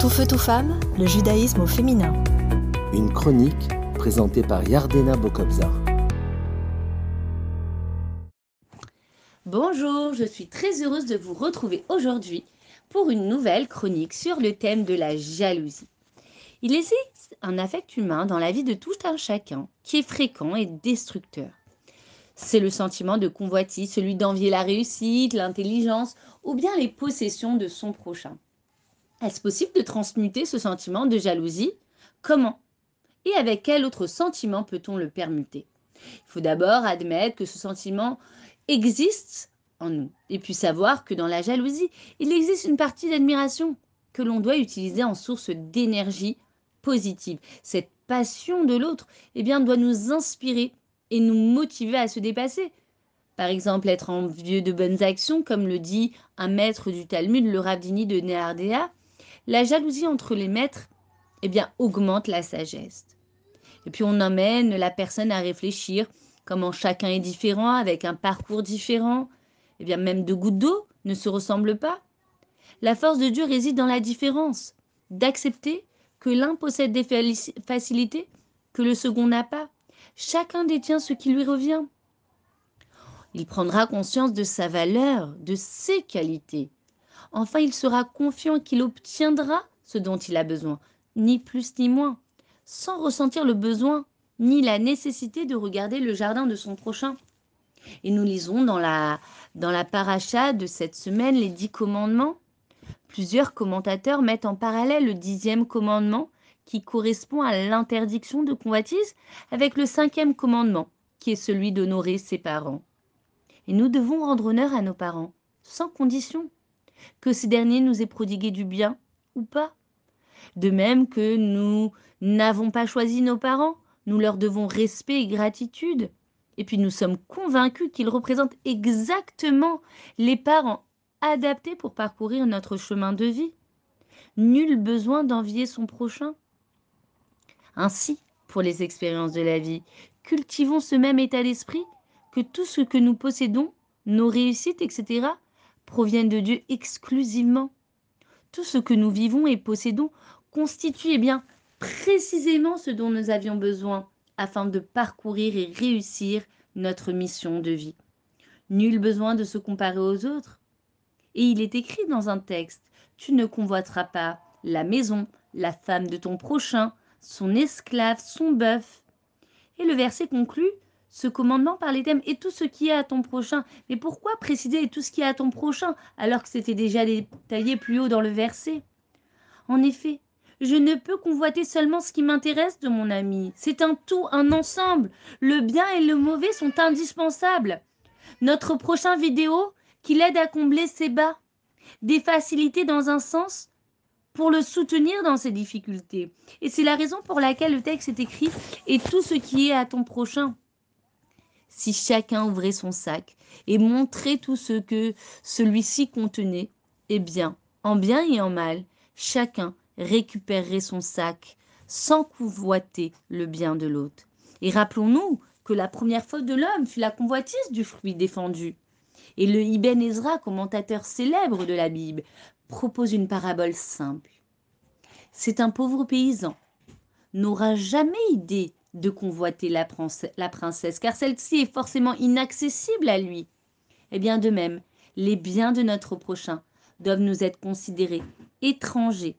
Tout feu, tout femme, le judaïsme au féminin. Une chronique présentée par Yardena Bokobzar. Bonjour, je suis très heureuse de vous retrouver aujourd'hui pour une nouvelle chronique sur le thème de la jalousie. Il existe un affect humain dans la vie de tout un chacun qui est fréquent et destructeur. C'est le sentiment de convoitise, celui d'envier la réussite, l'intelligence ou bien les possessions de son prochain. Est-ce possible de transmuter ce sentiment de jalousie? Comment? Et avec quel autre sentiment peut-on le permuter? Il faut d'abord admettre que ce sentiment existe en nous et puis savoir que dans la jalousie, il existe une partie d'admiration que l'on doit utiliser en source d'énergie positive. Cette passion de l'autre eh bien, doit nous inspirer et nous motiver à se dépasser. Par exemple, être envieux de bonnes actions, comme le dit un maître du Talmud, le Ravdini de Néardéa, la jalousie entre les maîtres eh bien, augmente la sagesse. Et puis on emmène la personne à réfléchir comment chacun est différent, avec un parcours différent. Eh bien, même deux gouttes d'eau ne se ressemblent pas. La force de Dieu réside dans la différence, d'accepter que l'un possède des facilités que le second n'a pas. Chacun détient ce qui lui revient. Il prendra conscience de sa valeur, de ses qualités. Enfin, il sera confiant qu'il obtiendra ce dont il a besoin, ni plus ni moins, sans ressentir le besoin ni la nécessité de regarder le jardin de son prochain. Et nous lisons dans la, dans la paracha de cette semaine les dix commandements. Plusieurs commentateurs mettent en parallèle le dixième commandement qui correspond à l'interdiction de convoitise avec le cinquième commandement qui est celui d'honorer ses parents. Et nous devons rendre honneur à nos parents, sans condition que ces derniers nous aient prodigué du bien ou pas. De même que nous n'avons pas choisi nos parents, nous leur devons respect et gratitude. Et puis nous sommes convaincus qu'ils représentent exactement les parents adaptés pour parcourir notre chemin de vie. Nul besoin d'envier son prochain. Ainsi, pour les expériences de la vie, cultivons ce même état d'esprit que tout ce que nous possédons, nos réussites, etc., proviennent de Dieu exclusivement. Tout ce que nous vivons et possédons constitue eh bien précisément ce dont nous avions besoin afin de parcourir et réussir notre mission de vie. Nul besoin de se comparer aux autres. Et il est écrit dans un texte, tu ne convoiteras pas la maison, la femme de ton prochain, son esclave, son bœuf. Et le verset conclut, ce commandement par les thèmes et tout ce qui est à ton prochain. Mais pourquoi préciser tout ce qui est à ton prochain alors que c'était déjà détaillé plus haut dans le verset? En effet, je ne peux convoiter seulement ce qui m'intéresse de mon ami. C'est un tout, un ensemble. Le bien et le mauvais sont indispensables. Notre prochain vidéo qui l'aide à combler ses bas. Des facilités dans un sens pour le soutenir dans ses difficultés. Et c'est la raison pour laquelle le texte est écrit et tout ce qui est à ton prochain si chacun ouvrait son sac et montrait tout ce que celui-ci contenait, eh bien, en bien et en mal, chacun récupérerait son sac sans convoiter le bien de l'autre. Et rappelons-nous que la première faute de l'homme fut la convoitise du fruit défendu. Et le Ibn Ezra, commentateur célèbre de la Bible, propose une parabole simple. C'est un pauvre paysan, n'aura jamais idée de convoiter la, princesse, car celle-ci est forcément inaccessible à lui. Eh bien de même, les biens de notre prochain doivent nous être considérés étrangers,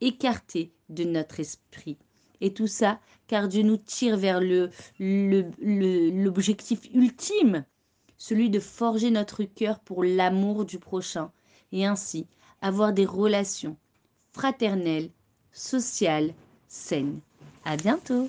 écartés de notre esprit. Et tout ça, car Dieu nous tire vers le, l'objectif ultime, celui de forger notre cœur pour l'amour du prochain, et ainsi avoir des relations fraternelles, sociales, saines. À bientôt!